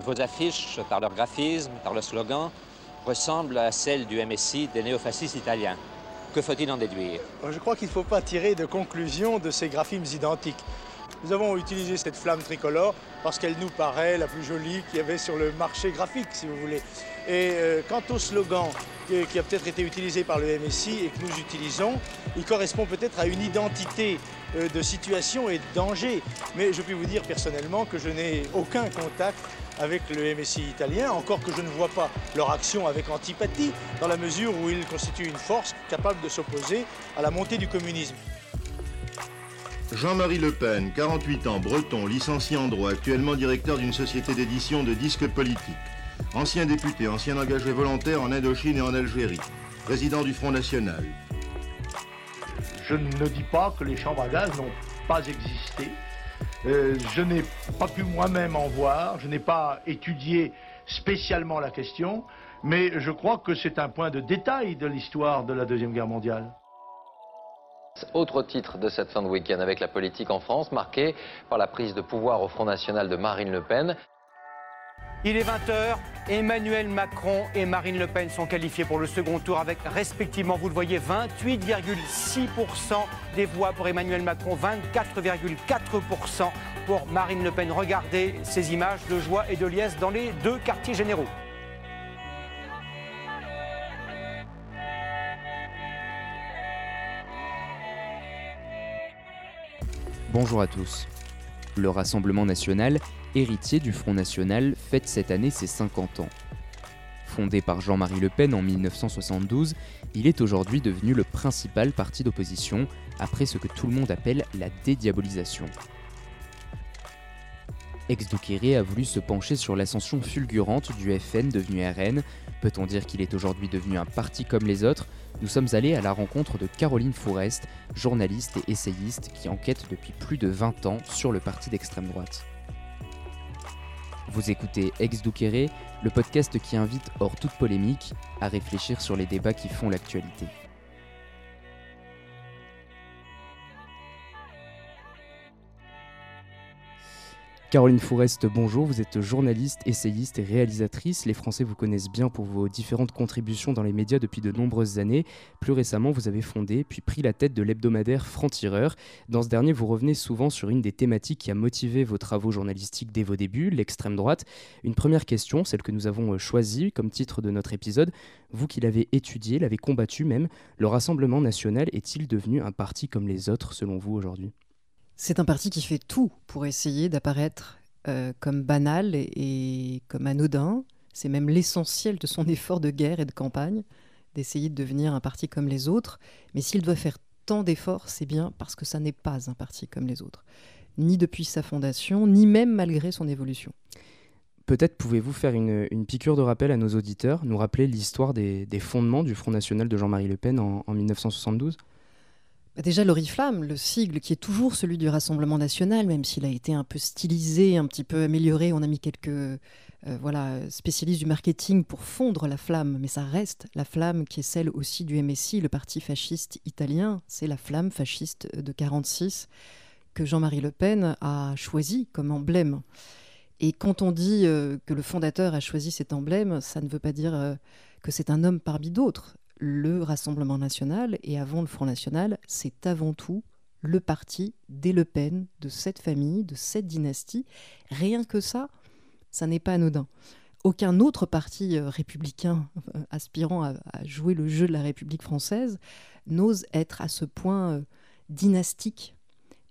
Vos affiches, par leur graphisme, par leur slogan, ressemblent à celles du MSI des néofascistes italiens. Que faut-il en déduire? Je crois qu'il ne faut pas tirer de conclusion de ces graphismes identiques. Nous avons utilisé cette flamme tricolore parce qu'elle nous paraît la plus jolie qu'il y avait sur le marché graphique, si vous voulez. Et euh, quant au slogan qui a peut-être été utilisé par le MSI et que nous utilisons, il correspond peut-être à une identité euh, de situation et de danger. Mais je puis vous dire personnellement que je n'ai aucun contact avec le MSI italien, encore que je ne vois pas leur action avec antipathie, dans la mesure où ils constituent une force capable de s'opposer à la montée du communisme. Jean-Marie Le Pen, 48 ans, breton, licencié en droit, actuellement directeur d'une société d'édition de disques politiques. Ancien député, ancien engagé volontaire en Indochine et en Algérie. Président du Front National. Je ne dis pas que les chambres à gaz n'ont pas existé. Euh, je n'ai pas pu moi-même en voir, je n'ai pas étudié spécialement la question, mais je crois que c'est un point de détail de l'histoire de la Deuxième Guerre mondiale. Autre titre de cette fin de week-end avec la politique en France, marquée par la prise de pouvoir au Front National de Marine Le Pen. Il est 20h, Emmanuel Macron et Marine Le Pen sont qualifiés pour le second tour avec respectivement, vous le voyez, 28,6% des voix pour Emmanuel Macron, 24,4% pour Marine Le Pen. Regardez ces images de joie et de liesse dans les deux quartiers généraux. Bonjour à tous. Le Rassemblement national, héritier du Front national, fête cette année ses 50 ans. Fondé par Jean-Marie Le Pen en 1972, il est aujourd'hui devenu le principal parti d'opposition après ce que tout le monde appelle la dédiabolisation. ex a voulu se pencher sur l'ascension fulgurante du FN devenu RN. Peut-on dire qu'il est aujourd'hui devenu un parti comme les autres? Nous sommes allés à la rencontre de Caroline Fourest, journaliste et essayiste qui enquête depuis plus de 20 ans sur le parti d'extrême droite. Vous écoutez Ex Douqueré, le podcast qui invite, hors toute polémique, à réfléchir sur les débats qui font l'actualité. Caroline Fourest, bonjour. Vous êtes journaliste, essayiste et réalisatrice. Les Français vous connaissent bien pour vos différentes contributions dans les médias depuis de nombreuses années. Plus récemment, vous avez fondé puis pris la tête de l'hebdomadaire Franc-Tireur. Dans ce dernier, vous revenez souvent sur une des thématiques qui a motivé vos travaux journalistiques dès vos débuts, l'extrême droite. Une première question, celle que nous avons euh, choisie comme titre de notre épisode. Vous qui l'avez étudié, l'avez combattu même, le Rassemblement national est-il devenu un parti comme les autres selon vous aujourd'hui? C'est un parti qui fait tout pour essayer d'apparaître euh, comme banal et, comme anodin. C'est même l'essentiel de son effort de guerre et de campagne, d'essayer de devenir un parti comme les autres. Mais s'il doit faire tant d'efforts, c'est bien parce que ça n'est pas un parti comme les autres, ni depuis sa fondation, ni même malgré son évolution. Peut-être pouvez-vous faire une, piqûre de rappel à nos auditeurs, nous rappeler l'histoire des, fondements du Front National de Jean-Marie Le Pen en 1972 bah, déjà, l'Oriflamme, le sigle qui est toujours celui du Rassemblement national, même s'il a été un peu stylisé, un petit peu amélioré, on a mis quelques euh, spécialistes du marketing pour fondre la flamme, mais ça reste la flamme qui est celle aussi du MSI, le parti fasciste italien. C'est la flamme fasciste de 46 que Jean-Marie Le Pen a choisi comme emblème. Et quand on dit euh, que le fondateur a choisi cet emblème, ça ne veut pas dire euh, que c'est un homme parmi d'autres le Rassemblement national et avant le Front national, c'est avant tout le parti des Le Pen, de cette famille, de cette dynastie. Rien que ça, ça n'est pas anodin. Aucun autre parti euh, républicain euh, aspirant à, jouer le jeu de la République française n'ose être à ce point euh, dynastique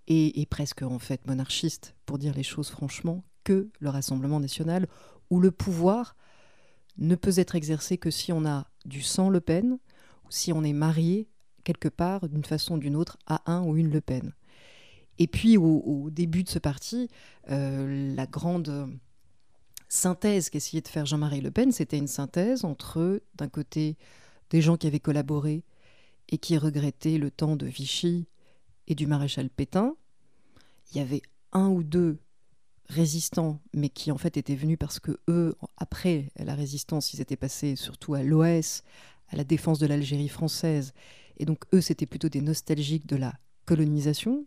et, et, presque en fait monarchiste, pour dire les choses franchement, que le Rassemblement national, où le pouvoir ne peut être exercé que si on a du sang Le Pen, si on est marié quelque part, d'une façon ou d'une autre, à un ou une Le Pen. Et puis au, début de ce parti, euh, la grande synthèse qu'essayait de faire Jean-Marie Le Pen, c'était une synthèse entre, d'un côté, des gens qui avaient collaboré et qui regrettaient le temps de Vichy et du maréchal Pétain. Il y avait un ou deux résistants, mais qui en fait étaient venus parce que eux, après la résistance, ils étaient passés surtout à l'OS, à la défense de l'Algérie française, et donc eux, c'était plutôt des nostalgiques de la colonisation.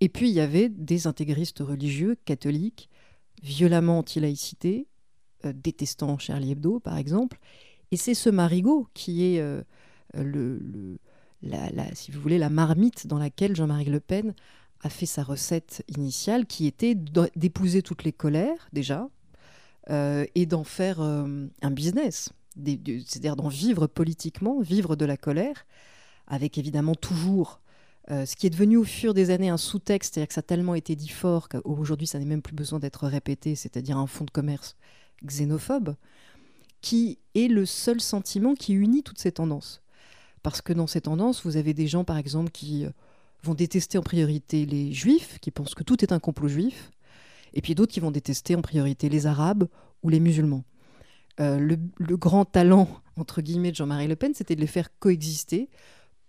Et puis il y avait des intégristes religieux, catholiques, violemment anti-laïcité, détestant Charlie Hebdo, par exemple. Et c'est ce marigot qui est le, la, si vous voulez, la marmite dans laquelle Jean-Marie Le Pen a fait sa recette initiale, qui était d'épouser toutes les colères, déjà, et d'en faire un business, c'est-à-dire d'en vivre politiquement, vivre de la colère, avec évidemment toujours euh, ce qui est devenu au fur des années un sous-texte, c'est-à-dire que ça a tellement été dit fort qu'aujourd'hui ça n'est même plus besoin d'être répété, c'est-à-dire un fonds de commerce xénophobe, qui est le seul sentiment qui unit toutes ces tendances. Parce que dans ces tendances, vous avez des gens, par exemple, qui euh, vont détester en priorité les juifs, qui pensent que tout est un complot juif, et puis d'autres qui vont détester en priorité les arabes ou les musulmans. Euh, le, grand talent, entre guillemets, de Jean-Marie Le Pen, c'était de les faire coexister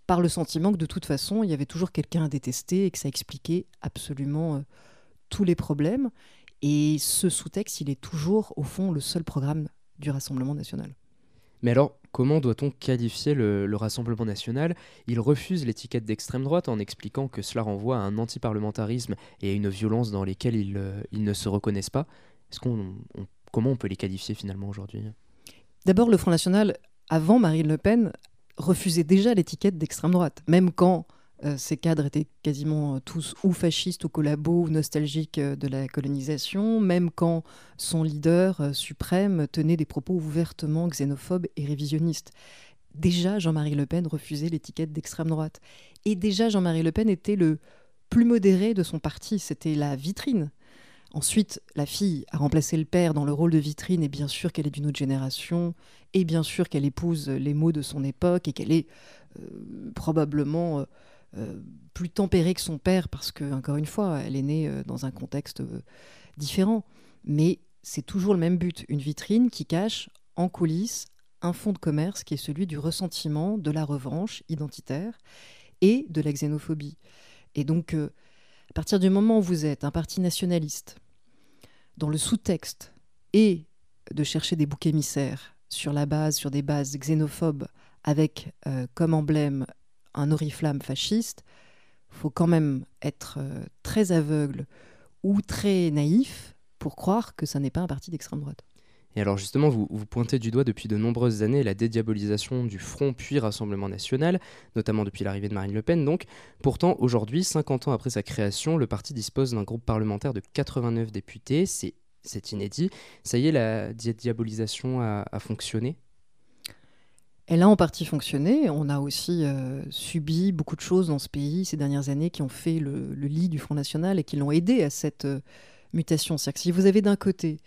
par le sentiment que de toute façon, il y avait toujours quelqu'un à détester et que ça expliquait absolument euh, tous les problèmes. Et ce sous-texte, il est toujours, au fond, le seul programme du Rassemblement national. Mais alors, comment doit-on qualifier le, Rassemblement national? Il refuse l'étiquette d'extrême droite en expliquant que cela renvoie à un antiparlementarisme et à une violence dans lesquelles ils, euh, ne se reconnaissent pas. Est-ce qu'on, comment on peut les qualifier finalement aujourd'hui D'abord, le Front National, avant Marine Le Pen, refusait déjà l'étiquette d'extrême droite, même quand euh, ces cadres étaient quasiment euh, tous ou fascistes ou collabos ou nostalgiques euh, de la colonisation, même quand son leader suprême tenait des propos ouvertement xénophobes et révisionnistes. Déjà, Jean-Marie Le Pen refusait l'étiquette d'extrême droite. Et déjà, Jean-Marie Le Pen était le plus modéré de son parti, c'était la vitrine. Ensuite, la fille a remplacé le père dans le rôle de vitrine, et bien sûr qu'elle est d'une autre génération, et bien sûr qu'elle épouse les mots de son époque, et qu'elle est euh, probablement euh, euh, plus tempérée que son père, parce que, encore une fois, elle est née dans un contexte différent. Mais c'est toujours le même but, une vitrine qui cache en coulisses un fonds de commerce qui est celui du ressentiment, de la revanche identitaire et de la xénophobie. Et donc, partir du moment où vous êtes un parti nationaliste, dont le sous-texte est de chercher des boucs émissaires sur la base, sur des bases xénophobes, avec euh, comme emblème un oriflamme fasciste, faut quand même être euh, très aveugle ou très naïf pour croire que ça n'est pas un parti d'extrême droite. Et alors justement, vous, pointez du doigt depuis de nombreuses années la dédiabolisation du Front puis Rassemblement national, notamment depuis l'arrivée de Marine Le Pen. Donc, pourtant, aujourd'hui, 50 ans après sa création, le parti dispose d'un groupe parlementaire de 89 députés. C'est, c'est inédit. Ça y est, la dédiabolisation a, fonctionné? Elle a en partie fonctionné. On a aussi euh, subi beaucoup de choses dans ce pays ces dernières années qui ont fait le, lit du Front National et qui l'ont aidé à cette euh, mutation. C'est-à-dire que si vous avez d'un côté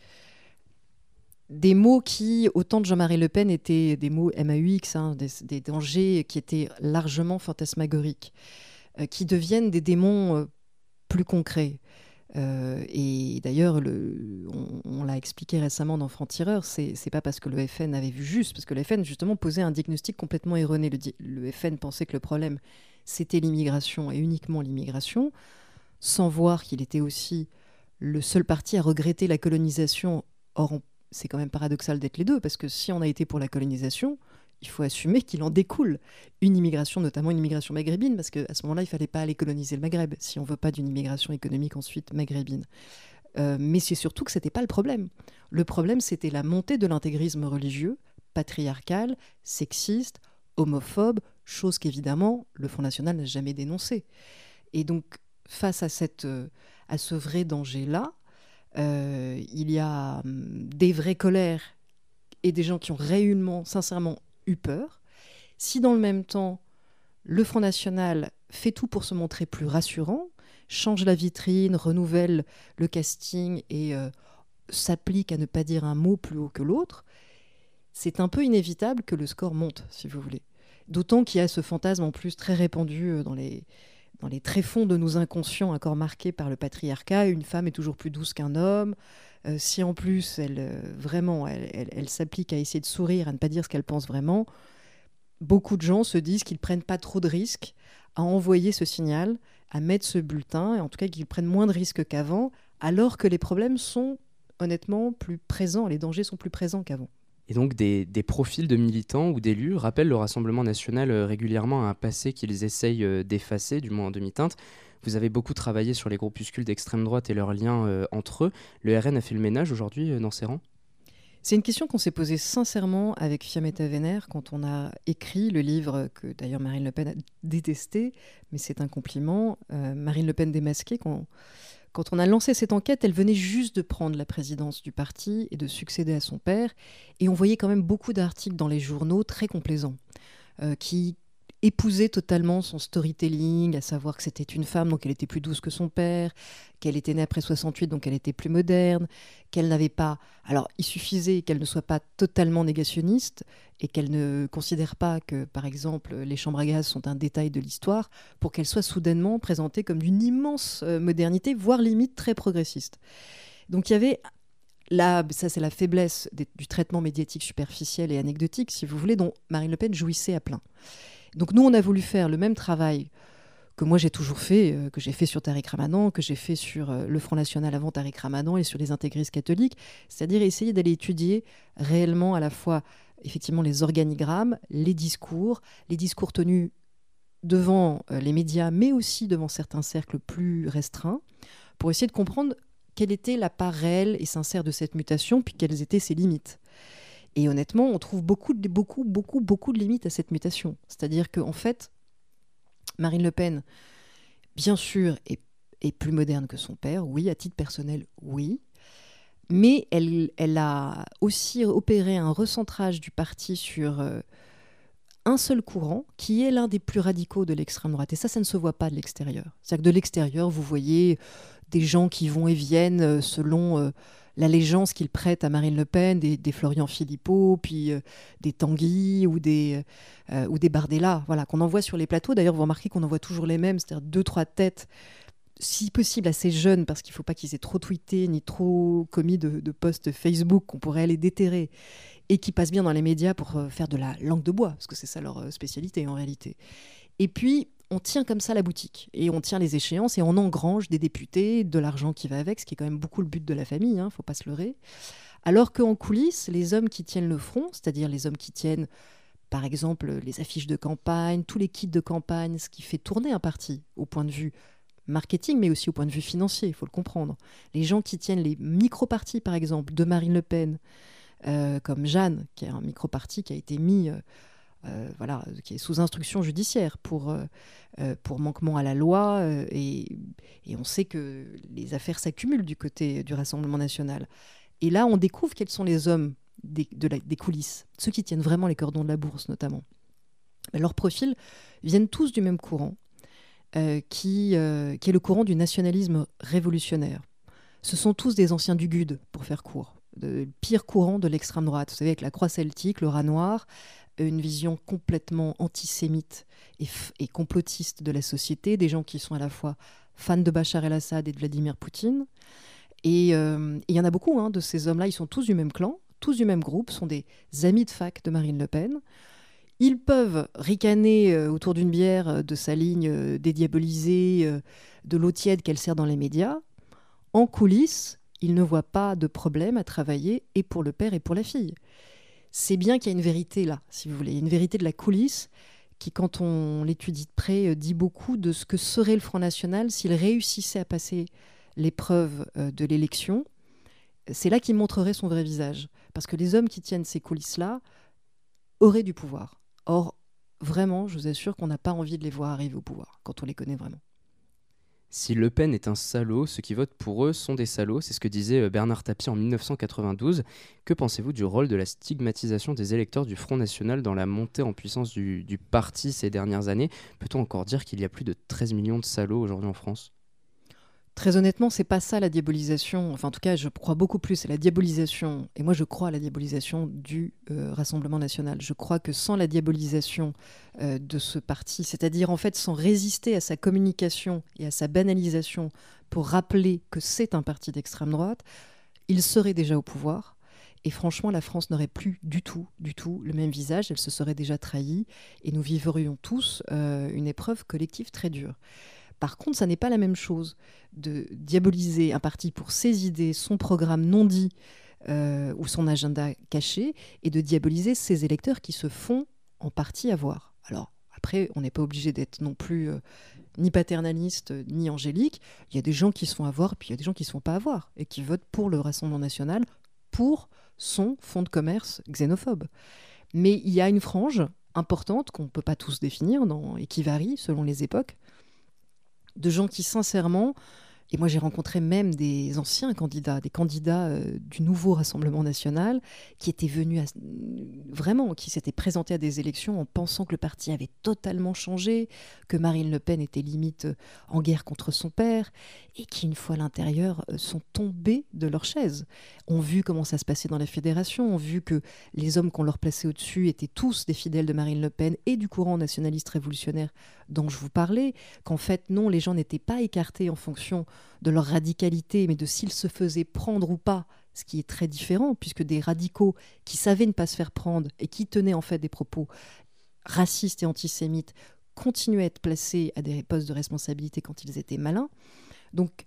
des mots qui, au temps de Jean-Marie Le Pen, étaient des mots MAUX, hein, des, dangers qui étaient largement fantasmagoriques, euh, qui deviennent des démons euh, plus concrets. Euh, et d'ailleurs, on, l'a expliqué récemment dans Franc-Tireur, c'est pas parce que le FN avait vu juste, parce que le FN justement posait un diagnostic complètement erroné. Le, FN pensait que le problème c'était l'immigration et uniquement l'immigration, sans voir qu'il était aussi le seul parti à regretter la colonisation. Or, c'est quand même paradoxal d'être les deux, parce que si on a été pour la colonisation, il faut assumer qu'il en découle une immigration, notamment une immigration maghrébine, parce qu'à ce moment-là, il fallait pas aller coloniser le Maghreb, si on veut pas d'une immigration économique ensuite maghrébine. Euh, mais c'est surtout que ce n'était pas le problème. Le problème, c'était la montée de l'intégrisme religieux, patriarcal, sexiste, homophobe, chose qu'évidemment le Front National n'a jamais dénoncée. Et donc, face à, cette, euh, à ce vrai danger-là, euh, il y a hum, des vraies colères et des gens qui ont réellement, sincèrement eu peur. Si dans le même temps, le Front National fait tout pour se montrer plus rassurant, change la vitrine, renouvelle le casting et euh, s'applique à ne pas dire un mot plus haut que l'autre, c'est un peu inévitable que le score monte, si vous voulez. D'autant qu'il y a ce fantasme en plus très répandu euh, dans les, dans les tréfonds de nos inconscients encore marqués par le patriarcat, une femme est toujours plus douce qu'un homme. Euh, si en plus elle euh, vraiment elle, s'applique à essayer de sourire, à ne pas dire ce qu'elle pense vraiment, beaucoup de gens se disent qu'ils prennent pas trop de risques à envoyer ce signal, à mettre ce bulletin, et en tout cas qu'ils prennent moins de risques qu'avant, alors que les problèmes sont honnêtement plus présents, les dangers sont plus présents qu'avant. Et donc des, profils de militants ou d'élus rappellent le Rassemblement national euh, régulièrement à un passé qu'ils essayent euh, d'effacer, du moins en demi-teinte. Vous avez beaucoup travaillé sur les groupuscules d'extrême droite et leurs liens euh, entre eux. Le RN a fait le ménage aujourd'hui dans ses rangs? C'est une question qu'on s'est posée sincèrement avec Fiametta Vénère quand on a écrit le livre que d'ailleurs Marine Le Pen a détesté, mais c'est un compliment, euh, Marine Le Pen démasquée. Quand, quand on a lancé cette enquête, elle venait juste de prendre la présidence du parti et de succéder à son père, et on voyait quand même beaucoup d'articles dans les journaux très complaisants, euh, qui épouser totalement son storytelling, à savoir que c'était une femme, donc elle était plus douce que son père, qu'elle était née après 68, donc elle était plus moderne, qu'elle n'avait pas... Alors, il suffisait qu'elle ne soit pas totalement négationniste et qu'elle ne considère pas que, par exemple, les chambres à gaz sont un détail de l'histoire pour qu'elle soit soudainement présentée comme d'une immense euh, modernité, voire limite très progressiste. Donc il y avait Là, ça c'est la faiblesse du traitement médiatique superficiel et anecdotique, si vous voulez, dont Marine Le Pen jouissait à plein. Donc nous, on a voulu faire le même travail que moi j'ai toujours fait, euh, que j'ai fait sur Tariq Ramadan, que j'ai fait sur euh, le Front National avant Tariq Ramadan et sur les intégristes catholiques, c'est-à-dire essayer d'aller étudier réellement à la fois effectivement les organigrammes, les discours, les discours tenus devant euh, les médias, mais aussi devant certains cercles plus restreints, pour essayer de comprendre quelle était la part réelle et sincère de cette mutation, puis quelles étaient ses limites. Et honnêtement, on trouve beaucoup, beaucoup, beaucoup, beaucoup de limites à cette mutation. C'est-à-dire qu'en fait, Marine Le Pen, bien sûr, est, plus moderne que son père, oui, à titre personnel, oui. Mais elle, a aussi opéré un recentrage du parti sur euh, un seul courant, qui est l'un des plus radicaux de l'extrême droite. Et ça, ça ne se voit pas de l'extérieur. C'est-à-dire que de l'extérieur, vous voyez des gens qui vont et viennent euh, selon... Euh, l'allégeance qu'il prête à Marine Le Pen, des, Florian Philippot, puis euh, des Tanguy ou des, euh, ou des Bardella, voilà, qu'on envoie sur les plateaux. D'ailleurs, vous remarquez qu'on envoie toujours les mêmes, c'est-à-dire deux, trois têtes, si possible assez jeunes, parce qu'il ne faut pas qu'ils aient trop tweeté ni trop commis de, de posts Facebook qu'on pourrait aller déterrer, et qui passent bien dans les médias pour euh, faire de la langue de bois, parce que c'est ça leur spécialité en réalité. Et puis, on tient comme ça la boutique et on tient les échéances et on engrange des députés, de l'argent qui va avec, ce qui est quand même beaucoup le but de la famille, ne hein, faut pas se leurrer. Alors qu'en coulisses, les hommes qui tiennent le front, c'est-à-dire les hommes qui tiennent, par exemple, les affiches de campagne, tous les kits de campagne, ce qui fait tourner un parti au point de vue marketing, mais aussi au point de vue financier, il faut le comprendre. Les gens qui tiennent les micro-partis, par exemple, de Marine Le Pen, euh, comme Jeanne, qui est un micro-parti qui a été mis euh, euh, qui est sous instruction judiciaire pour, euh, euh, pour manquement à la loi. Et, on sait que les affaires s'accumulent du côté du Rassemblement national. Et là, on découvre quels sont les hommes des, coulisses, ceux qui tiennent vraiment les cordons de la bourse notamment. leurs profils viennent tous du même courant, qui, qui est le courant du nationalisme révolutionnaire. Ce sont tous des anciens du GUD, pour faire court, le pire courant de l'extrême droite. Vous savez, avec la croix celtique, le rat noir, une vision complètement antisémite et, complotiste de la société, des gens qui sont à la fois fans de Bachar el-Assad et de Vladimir Poutine. Et euh, il y en a beaucoup hein, de ces hommes-là, ils sont tous du même clan, tous du même groupe, sont des amis de fac de Marine Le Pen. Ils peuvent ricaner euh, autour d'une bière euh, de sa ligne dédiabolisée, de l'eau tiède qu'elle sert dans les médias. En coulisses, ils ne voient pas de problème à travailler et pour le père et pour la fille c'est bien qu'il y a une vérité là, si vous voulez. Une vérité de la coulisse qui, quand on l'étudie de près, euh, dit beaucoup de ce que serait le Front National s'il réussissait à passer l'épreuve euh, de l'élection. C'est là qu'il montrerait son vrai visage. Parce que les hommes qui tiennent ces coulisses-là auraient du pouvoir. Or, vraiment, je vous assure qu'on n'a pas envie de les voir arriver au pouvoir, quand on les connaît vraiment. Si Le Pen est un salaud, ceux qui votent pour eux sont des salauds, c'est ce que disait euh, Bernard Tapie en 1992. Que pensez-vous du rôle de la stigmatisation des électeurs du Front National dans la montée en puissance du, du parti ces dernières années? Peut-on encore dire qu'il y a plus de 13 millions de salauds aujourd'hui en France? Très honnêtement, c'est pas ça la diabolisation. Enfin, en tout cas, je crois beaucoup plus à la diabolisation. Et moi, je crois à la diabolisation du euh, Rassemblement national. Je crois que sans la diabolisation euh, de ce parti, c'est-à-dire en fait sans résister à sa communication et à sa banalisation pour rappeler que c'est un parti d'extrême droite, il serait déjà au pouvoir. Et franchement, la France n'aurait plus du tout, du tout le même visage. Elle se serait déjà trahie et nous vivrions tous euh, une épreuve collective très dure. Par contre, ça n'est pas la même chose de diaboliser un parti pour ses idées, son programme non dit euh, ou son agenda caché, et de diaboliser ses électeurs qui se font en partie avoir. Alors, après, on n'est pas obligé d'être non plus euh, ni paternaliste ni angélique. Il y a des gens qui se font avoir, puis il y a des gens qui ne se font pas avoir, et qui votent pour le Rassemblement national pour sont fonds de commerce xénophobes. Mais il y a une frange importante qu'on ne peut pas tous définir et qui varie selon les époques, de gens qui sincèrement et moi, j'ai rencontré même des anciens candidats, des candidats euh, du nouveau Rassemblement national, qui étaient venus vraiment, qui s'étaient présentés à des élections en pensant que le parti avait totalement changé, que Marine Le Pen était limite euh, en guerre contre son père, et qui, une fois à l'intérieur, euh, sont tombés de leur chaise. Ont vu comment ça se passait dans la fédération, ont vu que les hommes qu'on leur plaçait au-dessus étaient tous des fidèles de Marine Le Pen et du courant nationaliste révolutionnaire dont je vous parlais, qu'en fait, non, les gens n'étaient pas écartés en fonction de leur radicalité, mais de s'ils se faisaient prendre ou pas, ce qui est très différent, puisque des radicaux qui savaient ne pas se faire prendre et qui tenaient en fait des propos racistes et antisémites continuaient à être placés à des postes de responsabilité quand ils étaient malins. Donc,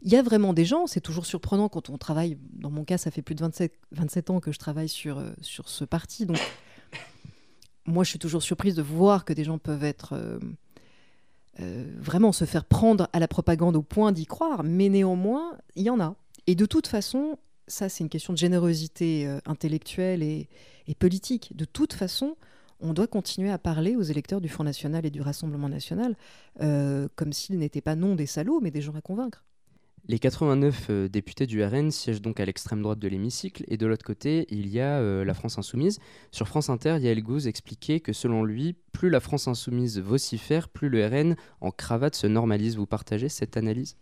il y a vraiment des gens, c'est toujours surprenant quand on travaille, dans mon cas, ça fait plus de 27, 27 ans que je travaille sur, euh, sur ce parti, donc moi je suis toujours surprise de voir que des gens peuvent être... Euh, vraiment se faire prendre à la propagande au point d'y croire, mais néanmoins, il y en a. Et de toute façon, ça c'est une question de générosité euh, intellectuelle et, politique. De toute façon, on doit continuer à parler aux électeurs du Front National et du Rassemblement National euh, comme s'ils n'étaient pas non des salauds, mais des gens à convaincre. Les 89 euh, députés du RN siègent donc à l'extrême droite de l'hémicycle et de l'autre côté, il y a euh, la France insoumise. Sur France Inter, Yael Gouze expliquait que selon lui, plus la France insoumise vocifère, plus le RN en cravate se normalise. Vous partagez cette analyse?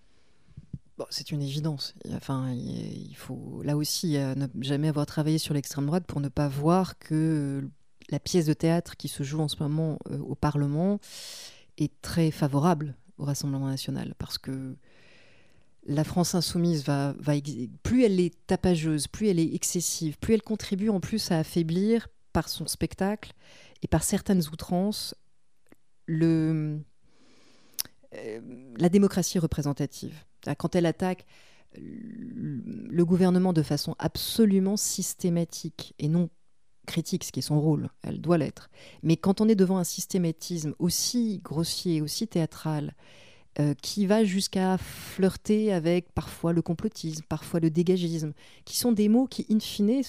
C'est une évidence. Enfin, il faut là aussi ne jamais avoir travaillé sur l'extrême droite pour ne pas voir que la pièce de théâtre qui se joue en ce moment euh, au Parlement est très favorable au Rassemblement national parce que la France insoumise va, va, plus elle est tapageuse, plus elle est excessive, plus elle contribue en plus à affaiblir par son spectacle et par certaines outrances le, euh, la démocratie représentative. Quand elle attaque le gouvernement de façon absolument systématique et non critique, ce qui est son rôle, elle doit l'être. Mais quand on est devant un systématisme aussi grossier, aussi théâtral, euh, qui va jusqu'à flirter avec parfois le complotisme, parfois le dégagisme, qui sont des mots qui, in fine,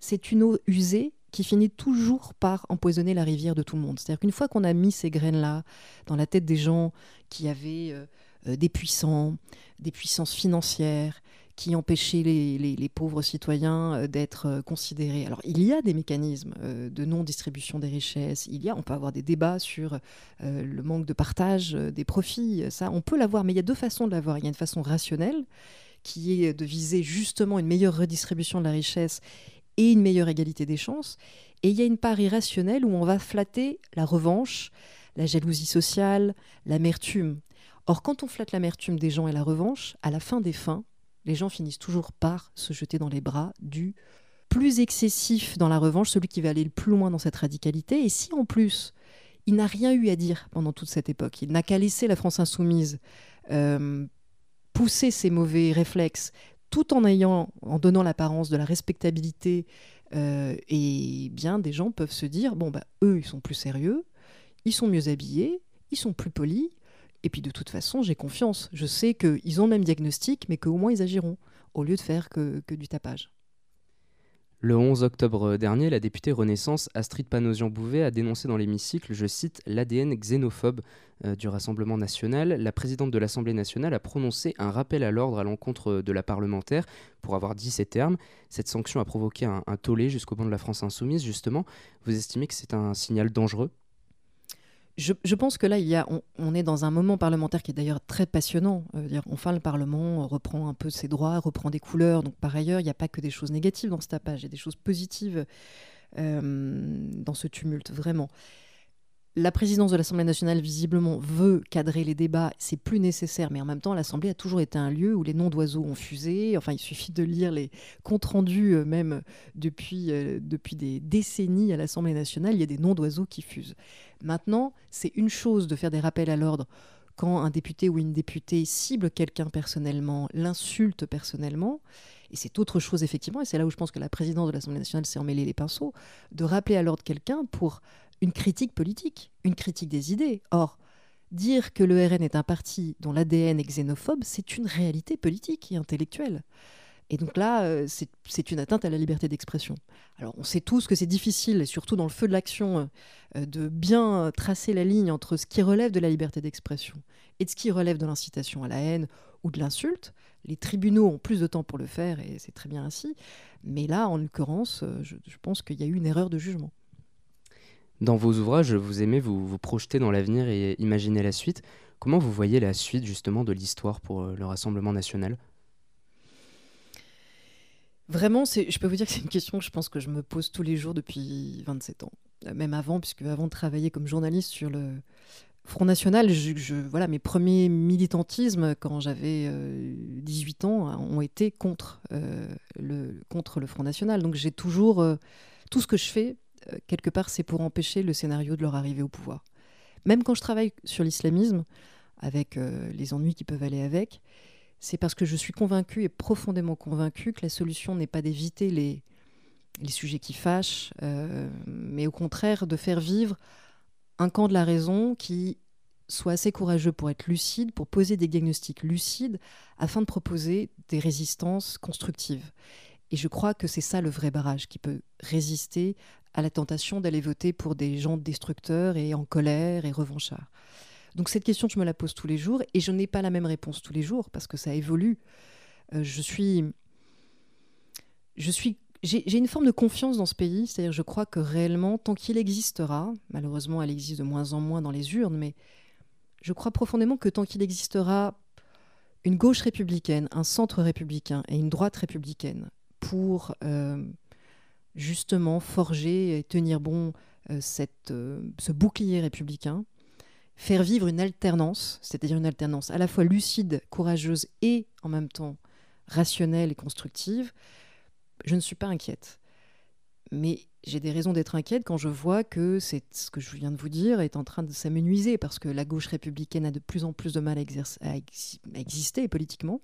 c'est une eau usée qui finit toujours par empoisonner la rivière de tout le monde. C'est-à-dire qu'une fois qu'on a mis ces graines-là dans la tête des gens qui avaient euh, euh, des puissants, des puissances financières, qui empêchaient les, pauvres citoyens euh, d'être euh, considérés. Alors il y a des mécanismes euh, de non-distribution des richesses, il y a, on peut avoir des débats sur le manque de partage des profits, ça on peut l'avoir, mais il y a deux façons de l'avoir. Il y a une façon rationnelle qui est de viser justement une meilleure redistribution de la richesse et une meilleure égalité des chances, et il y a une part irrationnelle où on va flatter la revanche, la jalousie sociale, l'amertume. Or, quand on flatte l'amertume des gens et la revanche, à la fin des fins, les gens finissent toujours par se jeter dans les bras du plus excessif dans la revanche, celui qui va aller le plus loin dans cette radicalité. Et si en plus, il n'a rien eu à dire pendant toute cette époque, il n'a qu'à laisser la France insoumise euh, pousser ses mauvais réflexes, tout en ayant, en donnant l'apparence de la respectabilité, euh, et bien des gens peuvent se dire bon bah eux ils sont plus sérieux, ils sont mieux habillés, ils sont plus polis, et puis de toute façon, j'ai confiance. Je sais qu'ils ont le même diagnostic, mais qu'au moins ils agiront, au lieu de faire que, du tapage. Le 11 octobre dernier, la députée Renaissance Astrid Panosian-Bouvet a dénoncé dans l'hémicycle, je cite, l'ADN xénophobe euh, du Rassemblement national. La présidente de l'Assemblée nationale a prononcé un rappel à l'ordre à l'encontre de la parlementaire pour avoir dit ces termes. Cette sanction a provoqué un, un tollé jusqu'au banc de la France insoumise, justement. Vous estimez que c'est un signal dangereux? Je, pense que là, on, est dans un moment parlementaire qui est d'ailleurs très passionnant. Euh, enfin, le Parlement reprend un peu ses droits, reprend des couleurs. Donc, par ailleurs, il n'y a pas que des choses négatives dans ce tapage, il y a des choses positives euh, dans ce tumulte, vraiment. La présidence de l'Assemblée nationale, visiblement, veut cadrer les débats. C'est plus nécessaire, mais en même temps, l'Assemblée a toujours été un lieu où les noms d'oiseaux ont fusé. Enfin, il suffit de lire les comptes rendus, euh, même depuis, euh, depuis des décennies à l'Assemblée nationale, il y a des noms d'oiseaux qui fusent. Maintenant, c'est une chose de faire des rappels à l'ordre quand un député ou une députée cible quelqu'un personnellement, l'insulte personnellement. Et c'est autre chose, effectivement, et c'est là où je pense que la présidence de l'Assemblée nationale s'est emmêlée les pinceaux, de rappeler à l'ordre quelqu'un pour une critique politique, une critique des idées. Or, dire que le RN est un parti dont l'ADN est xénophobe, c'est une réalité politique et intellectuelle. Et donc là, euh, c'est une atteinte à la liberté d'expression. Alors on sait tous que c'est difficile, surtout dans le feu de l'action, euh, de bien tracer la ligne entre ce qui relève de la liberté d'expression et de ce qui relève de l'incitation à la haine ou de l'insulte. Les tribunaux ont plus de temps pour le faire, et c'est très bien ainsi. Mais là, en l'occurrence, je, je pense qu'il y a eu une erreur de jugement. Dans vos ouvrages, vous aimez vous, projeter dans l'avenir et imaginer la suite. Comment vous voyez la suite justement de l'histoire pour le Rassemblement national? Vraiment, je peux vous dire que c'est une question que je pense que je me pose tous les jours depuis 27 ans. Euh, même avant, puisque avant de travailler comme journaliste sur le Front National, voilà, mes premiers militantismes quand j'avais 18 euh, ans hein, ont été contre, euh, le, contre le Front National. Donc j'ai toujours... tout ce que je fais, quelque part, c'est pour empêcher le scénario de leur arrivée au pouvoir. Même quand je travaille sur l'islamisme, avec les ennuis qui peuvent aller avec, c'est parce que je suis convaincue et profondément convaincue que la solution n'est pas d'éviter les, les sujets qui fâchent, euh, mais au contraire de faire vivre un camp de la raison qui soit assez courageux pour être lucide, pour poser des diagnostics lucides, afin de proposer des résistances constructives. Et je crois que c'est ça le vrai barrage qui peut résister à la tentation d'aller voter pour des gens destructeurs et en colère et revanchards. Donc cette question, je me la pose tous les jours et je n'ai pas la même réponse tous les jours parce que ça évolue. Euh, je suis, je suis, j'ai une forme de confiance dans ce pays, c'est-à-dire je crois que réellement, tant qu'il existera, malheureusement, elle existe de moins en moins dans les urnes, mais je crois profondément que tant qu'il existera une gauche républicaine, un centre républicain et une droite républicaine pour euh, justement forger et tenir bon euh, cette, ce bouclier républicain, faire vivre une alternance, c'est-à-dire une alternance à la fois lucide, courageuse et en même temps rationnelle et constructive, je ne suis pas inquiète. Mais j'ai des raisons d'être inquiète quand je vois que c'est ce que je viens de vous dire est en train de s'amenuiser parce que la gauche républicaine a de plus en plus de mal à, à exister politiquement.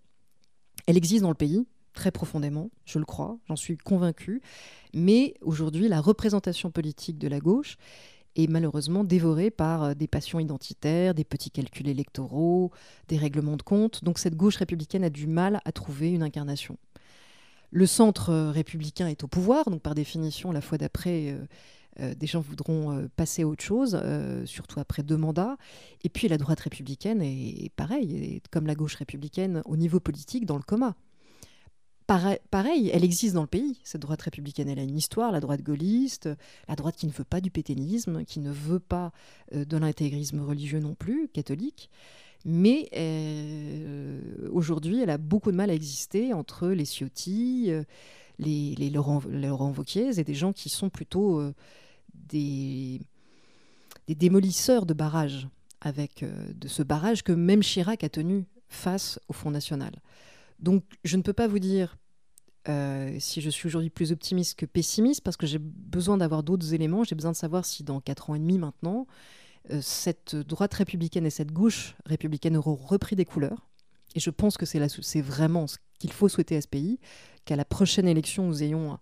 Elle existe dans le pays, très profondément, je le crois, j'en suis convaincue. Mais aujourd'hui, la représentation politique de la gauche est malheureusement dévoré par euh, des passions identitaires, des petits calculs électoraux, des règlements de compte. Donc cette gauche républicaine a du mal à trouver une incarnation. Le centre euh, républicain est au pouvoir, donc par définition, la fois d'après, euh, des gens voudront passer à autre chose, surtout après deux mandats. Et puis la droite républicaine est, pareil, comme la gauche républicaine, au niveau politique, dans le coma pareil, elle existe dans le pays, cette droite républicaine. Elle a une histoire, la droite gaulliste, la droite qui ne veut pas du pétainisme, qui ne veut pas euh, de l'intégrisme religieux non plus, catholique. Mais euh, aujourd'hui, elle a beaucoup de mal à exister entre les Ciotti, euh, les, les, Laurent, Laurent et des gens qui sont plutôt des, des, démolisseurs de barrages, avec de ce barrage que même Chirac a tenu face au Front National. Donc je ne peux pas vous dire euh, si je suis aujourd'hui plus optimiste que pessimiste, parce que j'ai besoin d'avoir d'autres éléments. J'ai besoin de savoir si dans 4 ans et demi maintenant, euh, cette droite républicaine et cette gauche républicaine auront repris des couleurs. Et je pense que c'est vraiment ce qu'il faut souhaiter à ce pays, qu'à la prochaine élection, nous ayons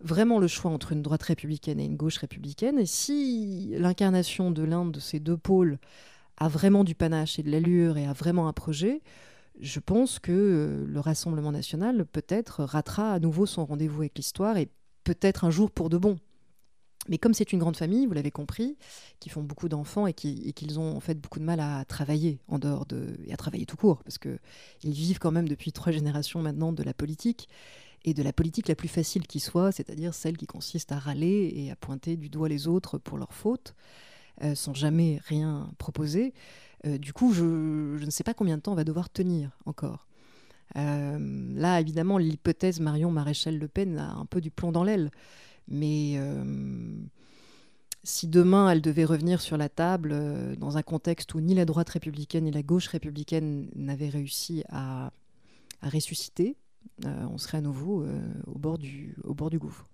vraiment le choix entre une droite républicaine et une gauche républicaine. Et si l'incarnation de l'un de ces deux pôles a vraiment du panache et de l'allure et a vraiment un projet, je pense que euh, le Rassemblement national peut-être ratera à nouveau son rendez-vous avec l'histoire et peut-être un jour pour de bon. Mais comme c'est une grande famille, vous l'avez compris, qui font beaucoup d'enfants et qu'ils ont en fait beaucoup de mal à travailler en dehors de et à travailler tout court, parce que ils vivent quand même depuis trois générations maintenant de la politique et de la politique la plus facile qui soit, c'est-à-dire celle qui consiste à râler et à pointer du doigt les autres pour leurs fautes, sans jamais rien proposer. Euh, du coup, je, ne sais pas combien de temps on va devoir tenir encore. Euh, là, évidemment, l'hypothèse Marion Maréchal Le Pen a un peu du plomb dans l'aile. Mais euh, si demain elle devait revenir sur la table dans un contexte où ni la droite républicaine ni la gauche républicaine n'avaient réussi à, ressusciter, on serait à nouveau au bord du gouffre.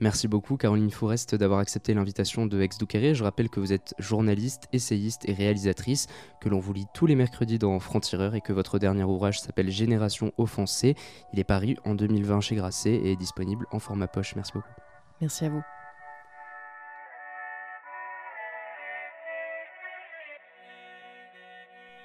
Merci beaucoup Caroline Fourest d'avoir accepté l'invitation de Ex Douqueré. Je rappelle que vous êtes journaliste, essayiste et réalisatrice, que l'on vous lit tous les mercredis dans Franc-Tireur et que votre dernier ouvrage s'appelle Génération offensée. Il est paru en 2020 chez Grasset et est disponible en format poche. Merci beaucoup. Merci à vous.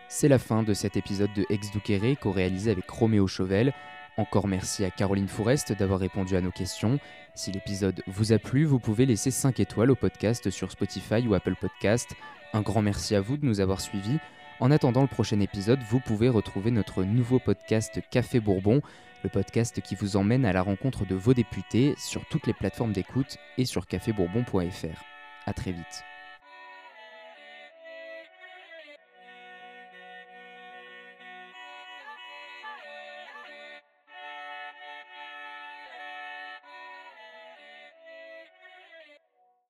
C'est la fin de cet épisode de Ex Douqueré co-réalisé avec Roméo Chauvel. Encore merci à Caroline Fourest d'avoir répondu à nos questions. Si l'épisode vous a plu, vous pouvez laisser 5 étoiles au podcast sur Spotify ou Apple Podcast. Un grand merci à vous de nous avoir suivis. En attendant le prochain épisode, vous pouvez retrouver notre nouveau podcast Café Bourbon, le podcast qui vous emmène à la rencontre de vos députés sur toutes les plateformes d'écoute et sur cafébourbon.fr. À très vite.